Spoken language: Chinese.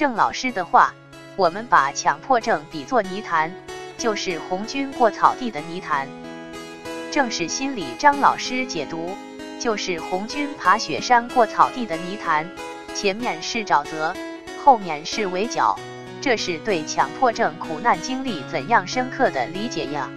郑老师的话，我们把强迫症比作泥潭，就是红军过草地的泥潭。正是心理张老师解读，就是红军爬雪山过草地的泥潭。前面是沼泽，后面是围剿，这是对强迫症苦难经历怎样深刻的理解呀。